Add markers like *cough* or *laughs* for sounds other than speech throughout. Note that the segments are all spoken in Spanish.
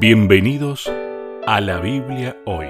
Bienvenidos a la Biblia hoy.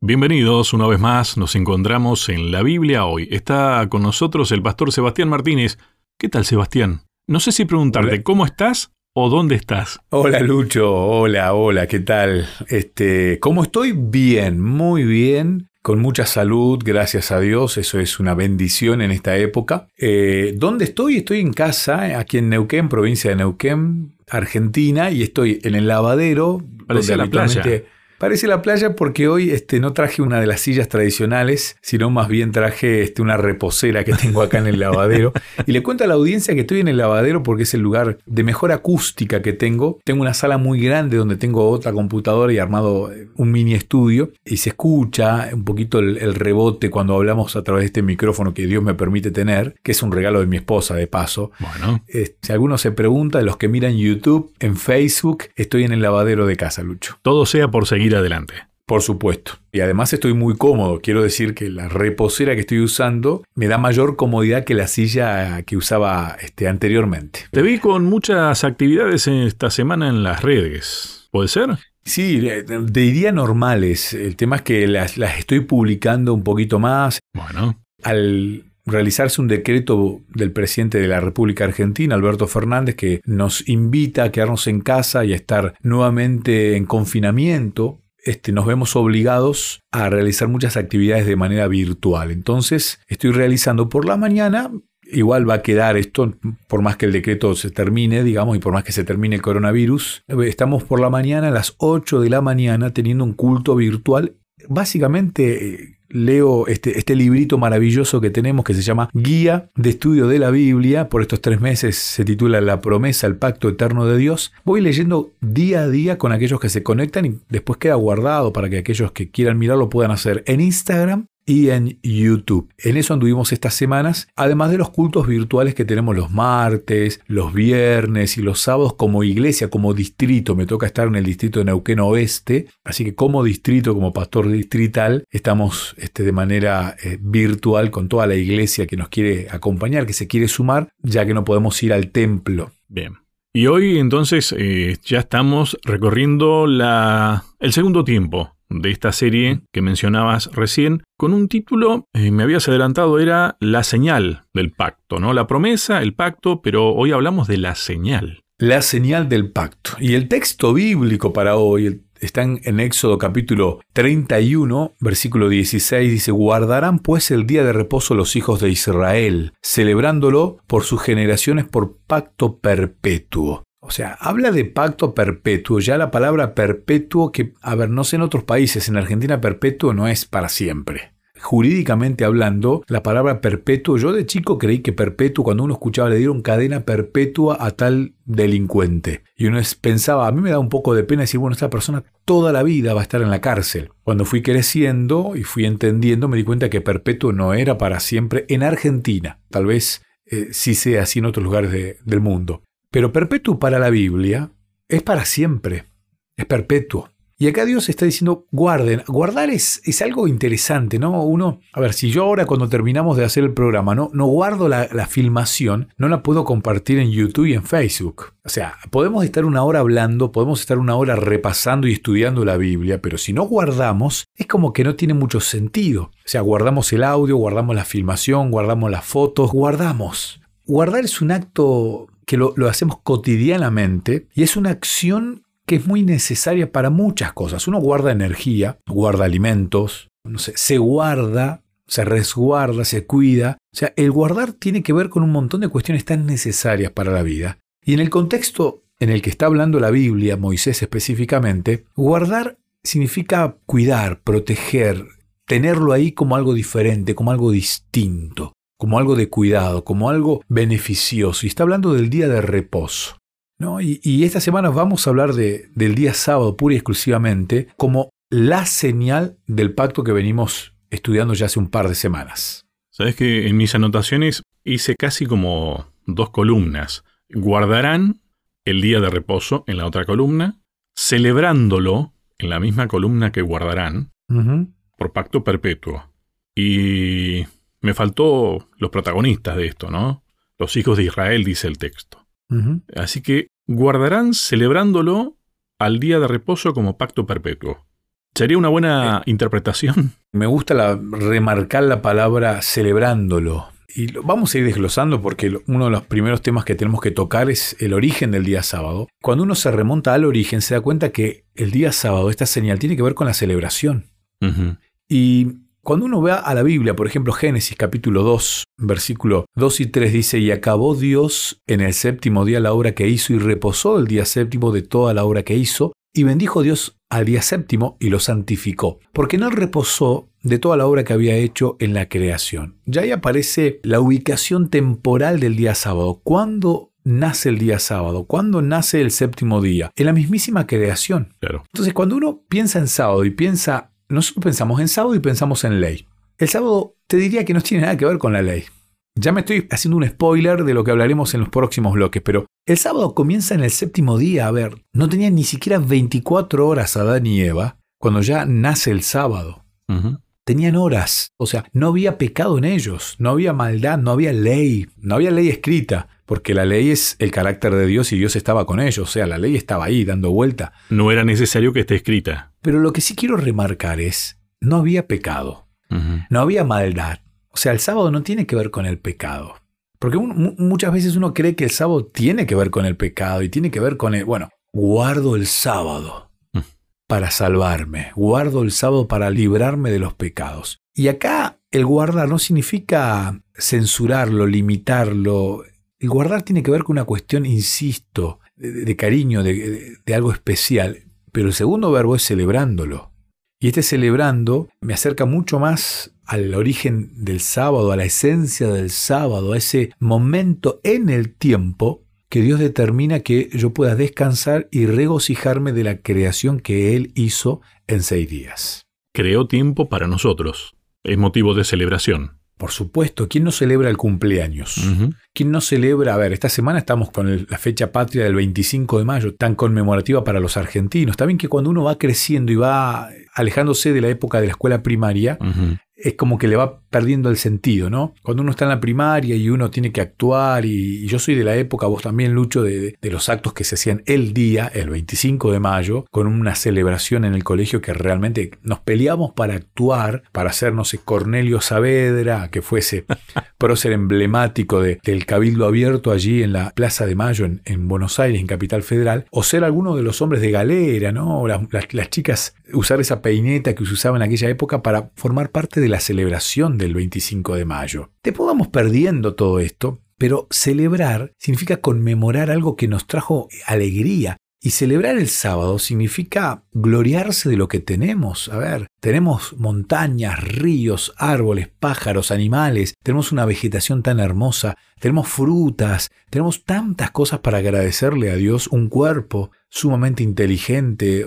Bienvenidos una vez más, nos encontramos en la Biblia hoy. Está con nosotros el pastor Sebastián Martínez. ¿Qué tal Sebastián? No sé si preguntarte Hola. cómo estás o dónde estás. Hola Lucho, hola, hola, ¿qué tal? Este, ¿cómo estoy? Bien, muy bien, con mucha salud, gracias a Dios, eso es una bendición en esta época. Eh, ¿Dónde estoy? Estoy en casa, aquí en Neuquén, provincia de Neuquén, Argentina, y estoy en el lavadero. Parece donde la playa. Parece la playa porque hoy este, no traje una de las sillas tradicionales, sino más bien traje este, una reposera que tengo acá en el lavadero. *laughs* Y le cuento a la audiencia que estoy en el lavadero porque es el lugar de mejor acústica que tengo. Tengo una sala muy grande donde tengo otra computadora y armado eh, un mini estudio y se escucha un poquito el, el rebote cuando hablamos a través de este micrófono que Dios me permite tener, que es un regalo de mi esposa de paso. Bueno, Eh, si alguno se pregunta, los que miran YouTube, en Facebook, estoy en el lavadero de casa, Lucho. todo sea por seguir adelante. Por supuesto. Y además estoy muy cómodo. Quiero decir que la reposera que estoy usando me da mayor comodidad que la silla que usaba este, anteriormente. Te vi con muchas actividades esta semana en las redes. ¿Puede ser? Sí, eh, diría normales. El tema es que las, las estoy publicando un poquito más. Bueno, Al realizarse un decreto del presidente de la República Argentina, Alberto Fernández, que nos invita a quedarnos en casa y a estar nuevamente en confinamiento, este, nos vemos obligados a realizar muchas actividades de manera virtual. Entonces, estoy realizando por la mañana, igual va a quedar esto, por más que el decreto se termine, digamos, y por más que se termine el coronavirus, eh, estamos por la mañana, a las 8 de la mañana, teniendo un culto virtual. Básicamente... leo este, este librito maravilloso que tenemos que se llama Guía de Estudio de la Biblia. Por estos tres meses se titula La promesa, el pacto eterno de Dios. Voy leyendo día a día con aquellos que se conectan y después queda guardado para que aquellos que quieran mirarlo puedan hacer en Instagram y en YouTube. En eso anduvimos estas semanas, además de los cultos virtuales que tenemos los martes, los viernes y los sábados como iglesia, como distrito. Me toca estar en el distrito de Neuquén Oeste, así que como distrito, como pastor distrital, estamos este, de manera eh, virtual con toda la iglesia que nos quiere acompañar, que se quiere sumar, ya que no podemos ir al templo. bien. Y hoy entonces eh, ya estamos recorriendo la, el segundo tiempo de esta serie que mencionabas recién, con un título, eh, me habías adelantado, era La señal del pacto, ¿no? La promesa, el pacto, pero hoy hablamos de la señal. La señal del pacto. Y el texto bíblico para hoy está en Éxodo capítulo 31, versículo 16, dice, guardarán pues el día de reposo los hijos de Israel, celebrándolo por sus generaciones por pacto perpetuo. O sea, habla de pacto perpetuo. Ya la palabra perpetuo, que, a ver, no sé en otros países, en Argentina perpetuo no es para siempre. Jurídicamente hablando, la palabra perpetuo, yo de chico creí que perpetuo, cuando uno escuchaba, le dieron cadena perpetua a tal delincuente. Y uno pensaba, a mí me da un poco de pena decir, bueno, esta persona toda la vida va a estar en la cárcel. Cuando fui creciendo y fui entendiendo, me di cuenta que perpetuo no era para siempre en Argentina. Tal vez eh, sí sea así en otros lugares de- del mundo. Pero perpetuo para la Biblia es para siempre, es perpetuo. Y acá Dios está diciendo, guarden. Guardar es, es algo interesante, ¿no? Uno, a ver, si yo ahora cuando terminamos de hacer el programa no, no guardo la, la filmación, no la puedo compartir en YouTube y en Facebook. O sea, podemos estar una hora hablando, podemos estar una hora repasando y estudiando la Biblia, pero si no guardamos, es como que no tiene mucho sentido. O sea, guardamos el audio, guardamos la filmación, guardamos las fotos, guardamos. Guardar es un acto que lo, hacemos cotidianamente y es una acción que es muy necesaria para muchas cosas. Uno guarda energía, guarda alimentos, no sé, se guarda, se resguarda, se cuida. O sea, el guardar tiene que ver con un montón de cuestiones tan necesarias para la vida. Y en el contexto en el que está hablando la Biblia, Moisés específicamente, guardar significa cuidar, proteger, tenerlo ahí como algo diferente, como algo distinto, como algo de cuidado, como algo beneficioso. Y está hablando del día de reposo. ¿no? Y, y esta semana vamos a hablar de, del día sábado pura y exclusivamente como la señal del pacto que venimos estudiando ya hace un par de semanas. Sabes que en mis anotaciones hice casi como dos columnas. Guardarán el día de reposo en la otra columna, celebrándolo en la misma columna que guardarán, por pacto perpetuo. Y me faltó los protagonistas de esto, ¿no? Los hijos de Israel, dice el texto. Así que guardarán celebrándolo al día de reposo como pacto perpetuo. ¿Sería una buena interpretación? Me gusta la- remarcar la palabra celebrándolo. Y lo- vamos a ir desglosando porque lo- uno de los primeros temas que tenemos que tocar es el origen del día sábado. Cuando uno se remonta al origen se da cuenta que el día sábado, esta señal, tiene que ver con la celebración. Y cuando uno ve a la Biblia, por ejemplo, Génesis capítulo 2, versículo 2 y 3 dice, y acabó Dios en el séptimo día la obra que hizo y reposó el día séptimo de toda la obra que hizo, y bendijo Dios al día séptimo y lo santificó, porque en él reposó de toda la obra que había hecho en la creación. Ya ahí aparece la ubicación temporal del día sábado. ¿Cuándo nace el día sábado? ¿Cuándo nace el séptimo día? En la mismísima creación. Claro. Entonces, cuando uno piensa en sábado y piensa, nosotros pensamos en sábado y pensamos en ley. El sábado te diría que no tiene nada que ver con la ley. Ya me estoy haciendo un spoiler de lo que hablaremos en los próximos bloques, pero el sábado comienza en el séptimo día. A ver, no tenían ni siquiera 24 horas Adán y Eva cuando ya nace el sábado. Tenían horas, o sea, no había pecado en ellos, no había maldad, no había ley, no había ley escrita, porque la ley es el carácter de Dios y Dios estaba con ellos, o sea, la ley estaba ahí dando vuelta. No era necesario que esté escrita. Pero lo que sí quiero remarcar es, no había pecado, no había maldad. O sea, el sábado no tiene que ver con el pecado. Porque un- muchas veces uno cree que el sábado tiene que ver con el pecado y tiene que ver con el, bueno, guardo el sábado. Para salvarme, guardo el sábado para librarme de los pecados. Y acá el guardar no significa censurarlo, limitarlo. El guardar tiene que ver con una cuestión, insisto, de, cariño, de- de algo especial. Pero el segundo verbo es celebrándolo. Y este celebrando me acerca mucho más al origen del sábado, a la esencia del sábado, a ese momento en el tiempo que Dios determina que yo pueda descansar y regocijarme de la creación que Él hizo en seis días. Creó tiempo para nosotros. Es motivo de celebración. Por supuesto, ¿quién no celebra el cumpleaños? ¿Quién no celebra? A ver, esta semana estamos con el- la fecha patria del 25 de mayo, tan conmemorativa para los argentinos. También que cuando uno va creciendo y va alejándose de la época de la escuela primaria, es como que le va perdiendo el sentido, ¿no? Cuando uno está en la primaria y uno tiene que actuar, y, y yo soy de la época, vos también, Lucho, de, de los actos que se hacían el día, el 25 de mayo, con una celebración en el colegio que realmente nos peleamos para actuar, para hacer, no sé, Cornelio Saavedra, que fuese *laughs* prócer emblemático de- del Cabildo Abierto allí en la Plaza de Mayo, en, en Buenos Aires, en Capital Federal, o ser alguno de los hombres de galera, ¿no? Las, las- las chicas usar esa peineta que se usaba en aquella época para formar parte de la celebración del 25 de mayo. Después vamos perdiendo todo esto, pero celebrar significa conmemorar algo que nos trajo alegría. Y celebrar el sábado significa gloriarse de lo que tenemos. A ver, tenemos montañas, ríos, árboles, pájaros, animales, tenemos una vegetación tan hermosa, tenemos frutas, tenemos tantas cosas para agradecerle a Dios, un cuerpo sumamente inteligente.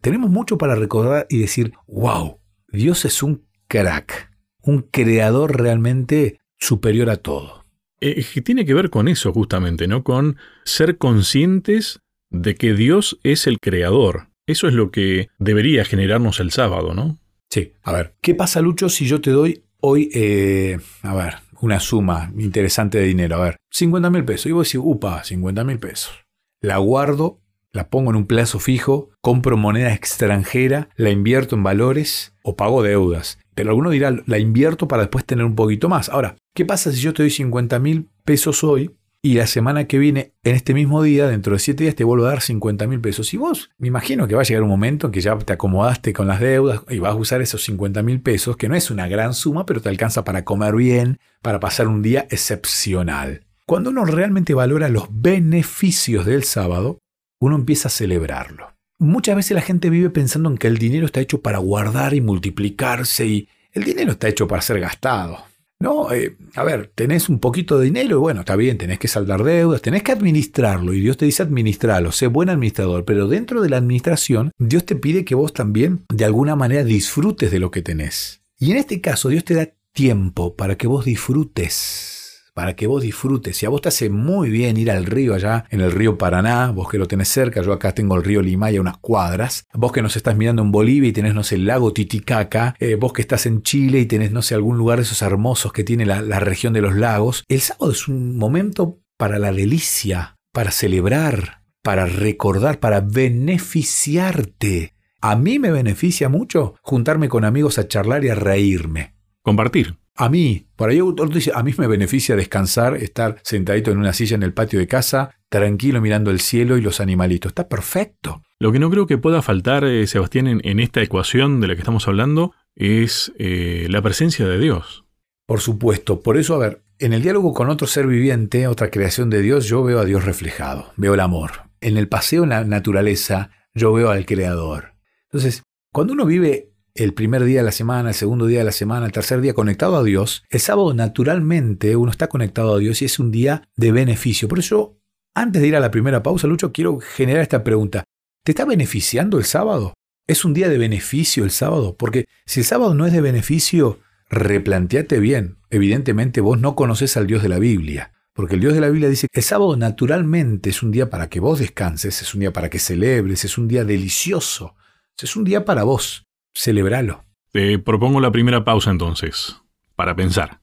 Tenemos mucho para recordar y decir, wow, Dios es un crack, un creador realmente superior a todo. Eh, tiene que ver con eso justamente, ¿no? Con ser conscientes de que Dios es el creador. Eso es lo que debería generarnos el sábado, ¿no? Sí, a ver, ¿qué pasa, Lucho, si yo te doy hoy, eh, a ver, una suma interesante de dinero? A ver, 50 mil pesos. Y vos decís, upa, 50 mil pesos. La guardo, la pongo en un plazo fijo, compro moneda extranjera, la invierto en valores o pago deudas. Pero alguno dirá, la invierto para después tener un poquito más. Ahora, ¿qué pasa si yo te doy 50 mil pesos hoy y la semana que viene, en este mismo día, dentro de 7 días, te vuelvo a dar 50 mil pesos? Y vos, me imagino que va a llegar un momento en que ya te acomodaste con las deudas y vas a usar esos 50 mil pesos, que no es una gran suma, pero te alcanza para comer bien, para pasar un día excepcional. Cuando uno realmente valora los beneficios del sábado, uno empieza a celebrarlo. Muchas veces la gente vive pensando en que el dinero está hecho para guardar y multiplicarse y el dinero está hecho para ser gastado. No, eh, a ver, tenés un poquito de dinero y bueno, está bien, tenés que saldar deudas, tenés que administrarlo y Dios te dice administrarlo, sé buen administrador, pero dentro de la administración Dios te pide que vos también de alguna manera disfrutes de lo que tenés. Y en este caso Dios te da tiempo para que vos disfrutes para que vos disfrutes. Si a vos te hace muy bien ir al río allá, en el río Paraná, vos que lo tenés cerca, yo acá tengo el río Limaya unas cuadras, vos que nos estás mirando en Bolivia y tenés, no sé, el lago Titicaca, eh, vos que estás en Chile y tenés, no sé, algún lugar de esos hermosos que tiene la región de los lagos, el sábado es un momento para la delicia, para celebrar, para recordar, para beneficiarte. A mí me beneficia mucho juntarme con amigos a charlar y a reírme. Compartir. A mí, por ahí otro dice, a mí me beneficia descansar, estar sentadito en una silla en el patio de casa, tranquilo mirando el cielo y los animalitos. Está perfecto. Lo que no creo que pueda faltar, eh, Sebastián, en, esta ecuación de la que estamos hablando, es eh, la presencia de Dios. Por supuesto. Por eso, a ver, en el diálogo con otro ser viviente, otra creación de Dios, yo veo a Dios reflejado, veo el amor. En el paseo en la naturaleza, yo veo al Creador. Entonces, cuando uno vive el primer día de la semana, el segundo día de la semana, el tercer día conectado a Dios, el sábado naturalmente uno está conectado a Dios y es un día de beneficio. Por eso, antes de ir a la primera pausa, Lucho, quiero generar esta pregunta. ¿Te está beneficiando el sábado? ¿Es un día de beneficio el sábado? Porque si el sábado no es de beneficio, replanteate bien. Evidentemente vos no conoces al Dios de la Biblia. Porque el Dios de la Biblia dice que el sábado naturalmente es un día para que vos descanses, es un día para que celebres, es un día delicioso, es un día para vos. Celebralo. Te propongo la primera pausa entonces, para pensar.